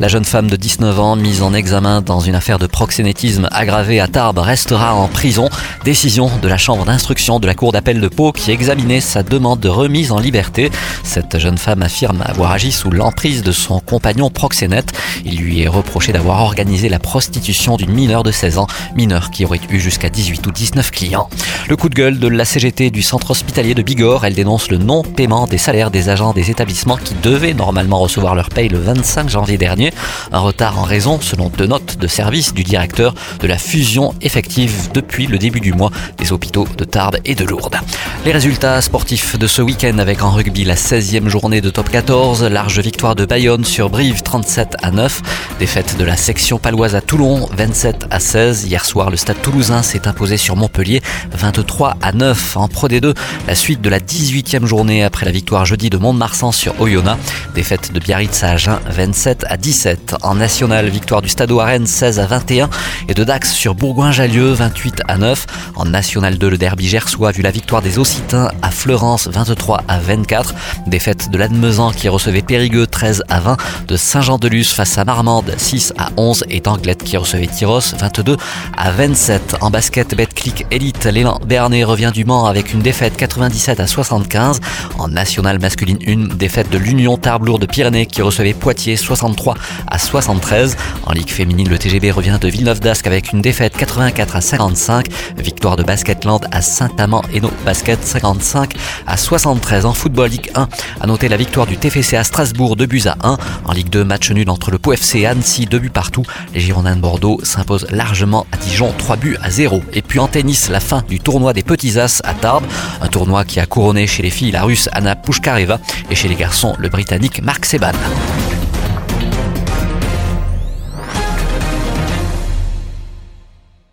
La jeune femme de 19 ans mise en examen dans une affaire de proxénétisme aggravée à Tarbes restera en prison. Décision de la chambre d'instruction de la cour d'appel de Pau qui examinait sa demande de remise en liberté. Cette jeune femme affirme avoir agi sous l'emprise de son compagnon proxénète. Il lui est reproché d'avoir organisé la prostitution d'une mineure de 16 ans, mineure qui aurait eu jusqu'à 18 ou 19 clients. Le coup de gueule de la CGT du centre hospitalier de Bigorre, elle dénonce le non-paiement des salaires des agents des établissements qui devaient normalement recevoir leur paye le 25 janvier dernier. Un retard en raison, selon deux notes de service du directeur, de la fusion effective depuis le début du mois des hôpitaux de Tarbes et de Lourdes. Les résultats sportifs de ce week-end avec en rugby la 16e journée de top 14, large victoire de Bayonne sur Brive 37 à 9, défaite de la section paloise à Toulon 27 à 16. Hier soir, le stade toulousain s'est imposé sur Montpellier 23 à 9 en Pro D2. La suite de la 18e journée après la victoire jeudi de Mont-de-Marsan sur Oyonnax, défaite de Biarritz à Agen 27 à 10 en national, victoire du Stade Rennes 16 à 21 et de Dax sur Bourgoin-Jallieu 28 à 9. En national 2, le derby gersois vu la victoire des Occitins à Fleurance 23 à 24. Défaite de l'Admezan qui recevait Périgueux 13 à 20. De Saint-Jean-de-Luz face à Marmande 6 à 11 et d'Anglette qui recevait Tyros 22 à 27. En basket, Betclic Elite, l'élan Bernet revient du Mans avec une défaite 97 à 75. En national masculine 1, défaite de l'Union Tarbes de Pyrénées qui recevait Poitiers 63 à 73. En Ligue féminine, le TGB revient de Villeneuve d'Ascq avec une défaite 84 à 55. Victoire de Basketland à Saint-Amand et nos Basket 55 à 73. En football Ligue 1, à noter la victoire du TFC à Strasbourg 2 buts à 1. En Ligue 2, match nul entre le Pau FC et Annecy 2 buts partout. Les Girondins de Bordeaux s'imposent largement à Dijon 3 buts à 0. Et puis en tennis, la fin du tournoi des Petits As à Tarbes. Un tournoi qui a couronné chez les filles la russe Anna Pushkareva et chez les garçons le britannique Mark Seban.